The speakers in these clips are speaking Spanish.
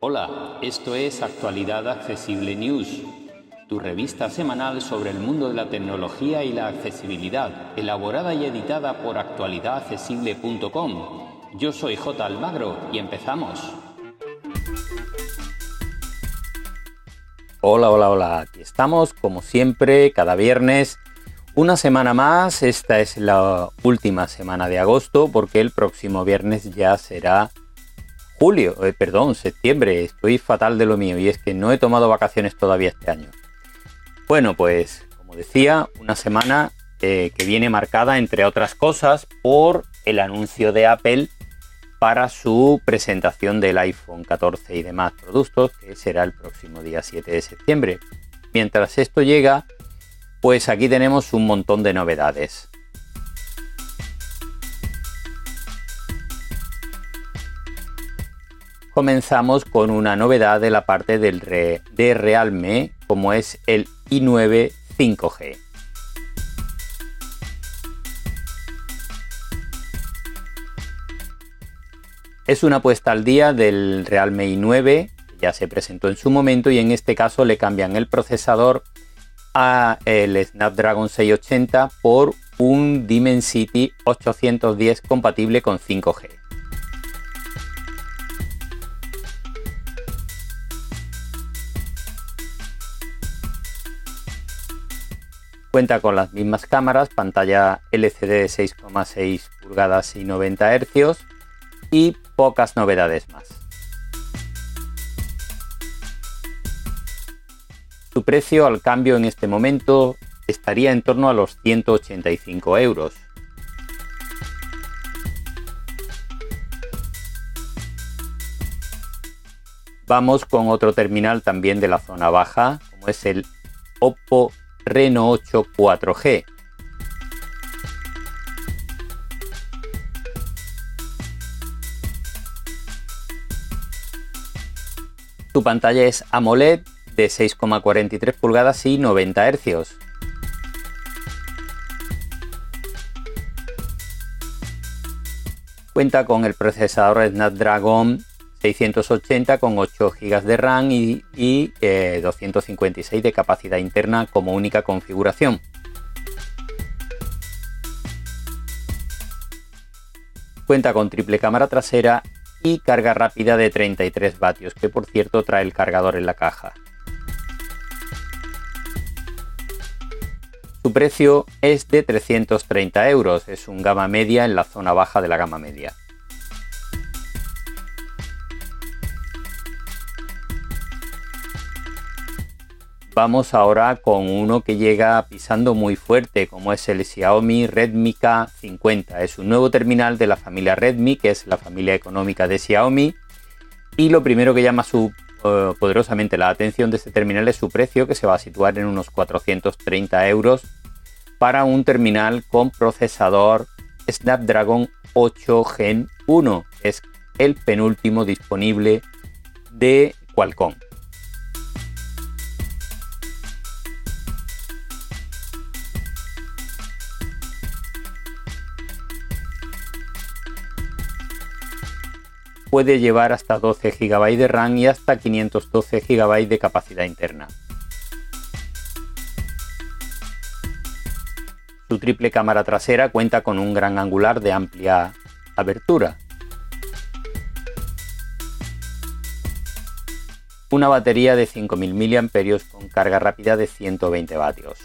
Hola, esto es Actualidad Accesible News, tu revista semanal sobre el mundo de la tecnología y la accesibilidad, elaborada y editada por actualidadaccesible.com. Yo soy J. Almagro y empezamos. Hola, hola, hola, aquí estamos como siempre, cada viernes una semana más, esta es la última semana de agosto porque el próximo viernes ya será julio, eh, perdón, septiembre, estoy fatal de lo mío y es que no he tomado vacaciones todavía este año. Bueno, pues como decía, una semana eh, que viene marcada entre otras cosas por el anuncio de Apple para su presentación del iPhone 14 y demás productos, que será el próximo día 7 de septiembre. Mientras esto llega, pues aquí tenemos un montón de novedades. Comenzamos con una novedad de la parte del de Realme, como es el i9 5G. Es una puesta al día del Realme i9, que ya se presentó en su momento y en este caso le cambian el procesador el Snapdragon 680 por un Dimensity 810 compatible con 5G. Cuenta con las mismas cámaras, pantalla LCD de 6,6 pulgadas y 90 Hz y pocas novedades más. Su precio al cambio en este momento estaría en torno a los 185 euros. Vamos con otro terminal también de la zona baja, como es el Oppo Reno 8 4G. Su pantalla es AMOLED de 6,43 pulgadas y 90 Hz. Cuenta con el procesador Snapdragon 680 con 8 GB de RAM y, 256 eh, de capacidad interna como única configuración. Cuenta con triple cámara trasera y carga rápida de 33 vatios, que por cierto trae el cargador en la caja. Su precio es de 330 euros, es un gama media en la zona baja de la gama media. Vamos ahora con uno que llega pisando muy fuerte, como es el Xiaomi Redmi K50. Es un nuevo terminal de la familia Redmi, que es la familia económica de Xiaomi. Y lo primero que llama su, eh, poderosamente la atención de este terminal es su precio, que se va a situar en unos 430 euros para un terminal con procesador Snapdragon 8 Gen 1. Es el penúltimo disponible de Qualcomm. Puede llevar hasta 12 GB de RAM y hasta 512 GB de capacidad interna. Su triple cámara trasera cuenta con un gran angular de amplia abertura. Una batería de 5000 mAh con carga rápida de 120 vatios.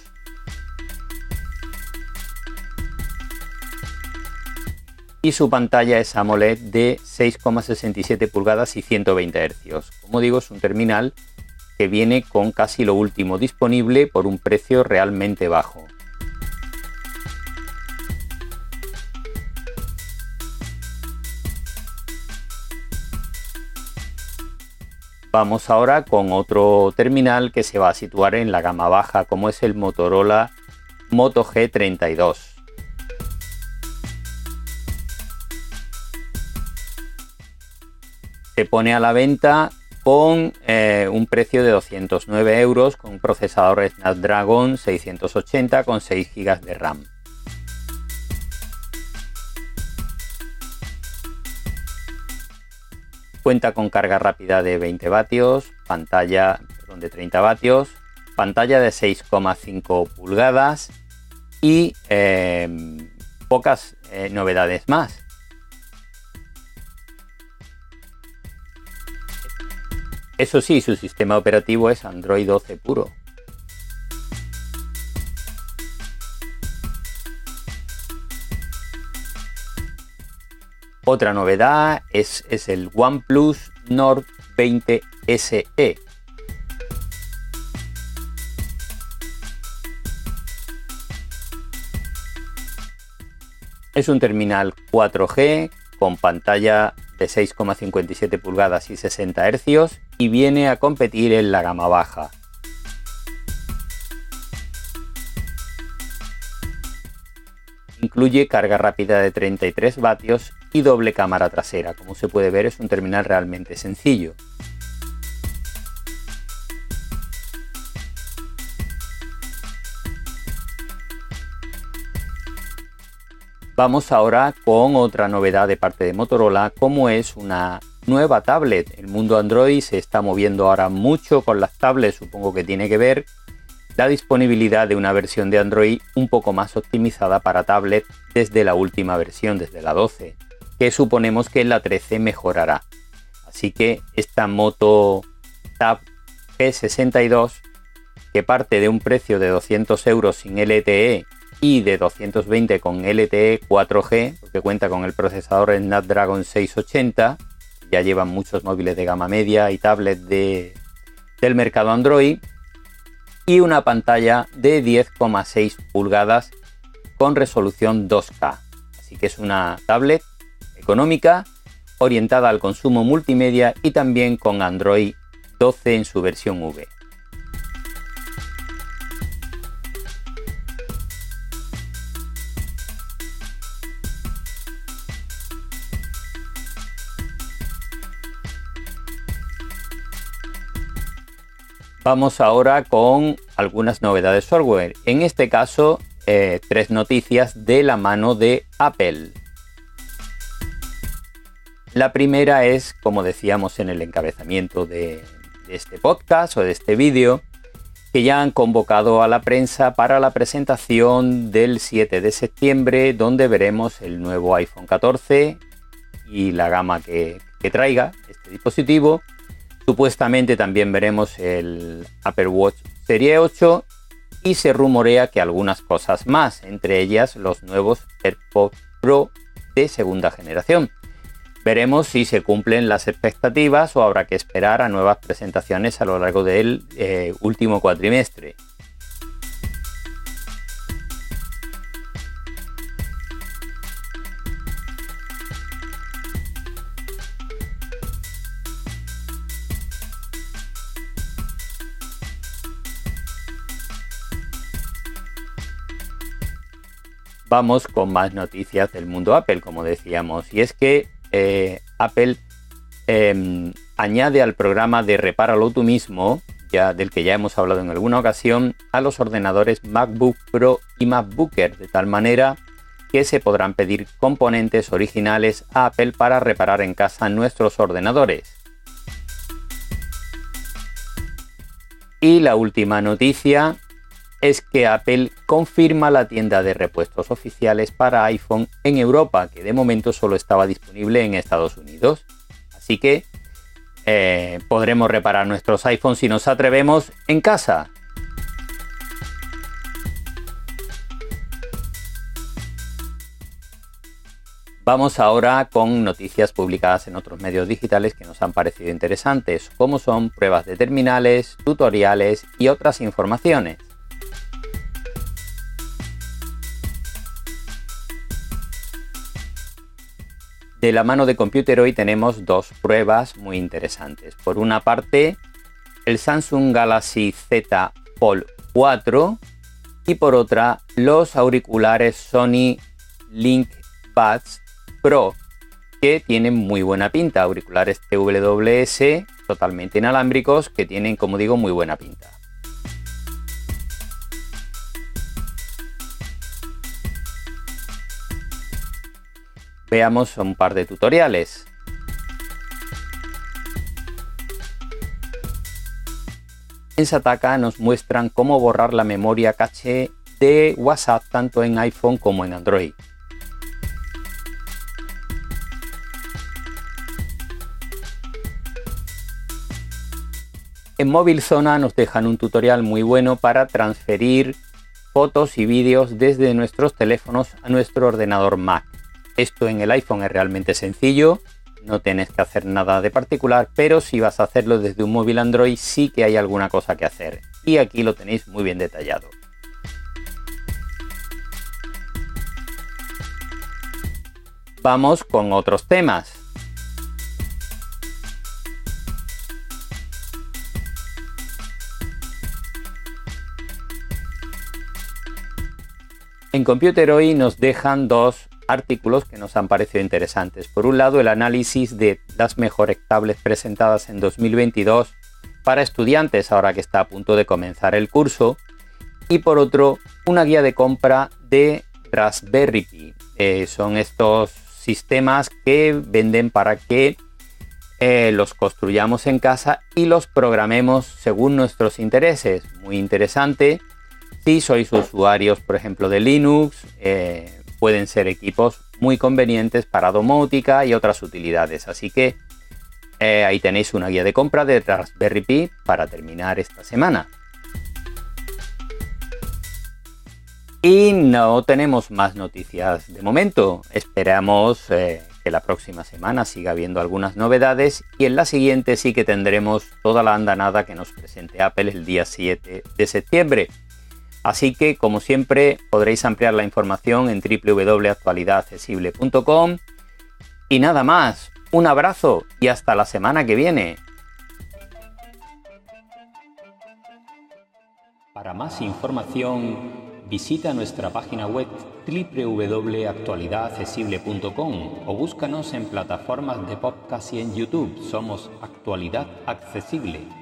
Y su pantalla es AMOLED de 6,67 pulgadas y 120 Hz. Como digo, es un terminal que viene con casi lo último disponible por un precio realmente bajo. Vamos ahora con otro terminal que se va a situar en la gama baja, como es el Motorola Moto G32. Se pone a la venta con eh, un precio de 209 euros con un procesador Snapdragon 680 con 6 GB de RAM. Cuenta con carga rápida de 20 vatios, pantalla de 30 vatios, pantalla de 6,5 pulgadas y em, pocas eh, novedades más. Eso sí, su sistema operativo es Android 12 puro. Otra novedad es, es el OnePlus Nord 20 SE. Es un terminal 4G con pantalla de 6,57 pulgadas y 60 Hz y viene a competir en la gama baja. Incluye carga rápida de 33 vatios y doble cámara trasera. Como se puede ver es un terminal realmente sencillo. Vamos ahora con otra novedad de parte de Motorola, como es una nueva tablet. El mundo Android se está moviendo ahora mucho con las tablets, supongo que tiene que ver la disponibilidad de una versión de Android un poco más optimizada para tablet desde la última versión, desde la 12 que suponemos que la 13 mejorará. Así que esta moto Tab G62, que parte de un precio de 200 euros sin LTE y de 220 con LTE 4G, porque cuenta con el procesador Snapdragon 680, ya llevan muchos móviles de gama media y tablets de, del mercado Android, y una pantalla de 10,6 pulgadas con resolución 2K. Así que es una tablet económica, orientada al consumo multimedia y también con Android 12 en su versión V. Vamos ahora con algunas novedades software. En este caso, eh, tres noticias de la mano de Apple. La primera es, como decíamos en el encabezamiento de, este podcast o de este vídeo, que ya han convocado a la prensa para la presentación del 7 de septiembre, donde veremos el nuevo iPhone 14 y la gama que, traiga este dispositivo. Supuestamente también veremos el Apple Watch Serie 8 y se rumorea que algunas cosas más, entre ellas los nuevos AirPods Pro de segunda generación. Veremos si se cumplen las expectativas o habrá que esperar a nuevas presentaciones a lo largo del eh, último cuatrimestre. Vamos con más noticias del mundo Apple, como decíamos, y es que eh, Apple em, añade al programa de Repáralo tú mismo, ya, del que ya hemos hablado en alguna ocasión, a los ordenadores MacBook Pro y MacBook Air, de tal manera que se podrán pedir componentes originales a Apple para reparar en casa nuestros ordenadores. Y la última noticia es que Apple confirma la tienda de repuestos oficiales para iPhone en Europa, que de momento solo estaba disponible en Estados Unidos. Así que eh, podremos reparar nuestros iPhones si nos atrevemos en casa. Vamos ahora con noticias publicadas en otros medios digitales que nos han parecido interesantes, como son pruebas de terminales, tutoriales y otras informaciones. De la mano de Computer hoy tenemos dos pruebas muy interesantes. Por una parte, el Samsung Galaxy Z Fold 4 y por otra, los auriculares Sony Link Buds Pro que tienen muy buena pinta, auriculares TWS totalmente inalámbricos que tienen, como digo, muy buena pinta. Veamos un par de tutoriales. En Sataka nos muestran cómo borrar la memoria caché de WhatsApp tanto en iPhone como en Android. En Móvil Zona nos dejan un tutorial muy bueno para transferir fotos y vídeos desde nuestros teléfonos a nuestro ordenador Mac. Esto en el iPhone es realmente sencillo, no tienes que hacer nada de particular, pero si vas a hacerlo desde un móvil Android sí que hay alguna cosa que hacer. Y aquí lo tenéis muy bien detallado. Vamos con otros temas. En Computer hoy nos dejan dos artículos que nos han parecido interesantes. Por un lado, el análisis de las mejores tablets presentadas en 2022 para estudiantes ahora que está a punto de comenzar el curso. Y por otro, una guía de compra de Raspberry Pi. Son estos sistemas que venden para que eh, los construyamos en casa y los programemos según nuestros intereses. Muy interesante. Si sois usuarios, por ejemplo, de Linux, eh, pueden ser equipos muy convenientes para domótica y otras utilidades. Así que eh, ahí tenéis una guía de compra de Raspberry Pi para terminar esta semana. Y no tenemos más noticias de momento. Esperamos eh, que la próxima semana siga habiendo algunas novedades y en la siguiente sí que tendremos toda la andanada que nos presente Apple el día 7 de septiembre. Así que, como siempre, podréis ampliar la información en www.actualidadaccesible.com. Y nada más, un abrazo y hasta la semana que viene. Para más información, visita nuestra página web www.actualidadaccesible.com o búscanos en plataformas de podcast y en YouTube. Somos Actualidad Accesible.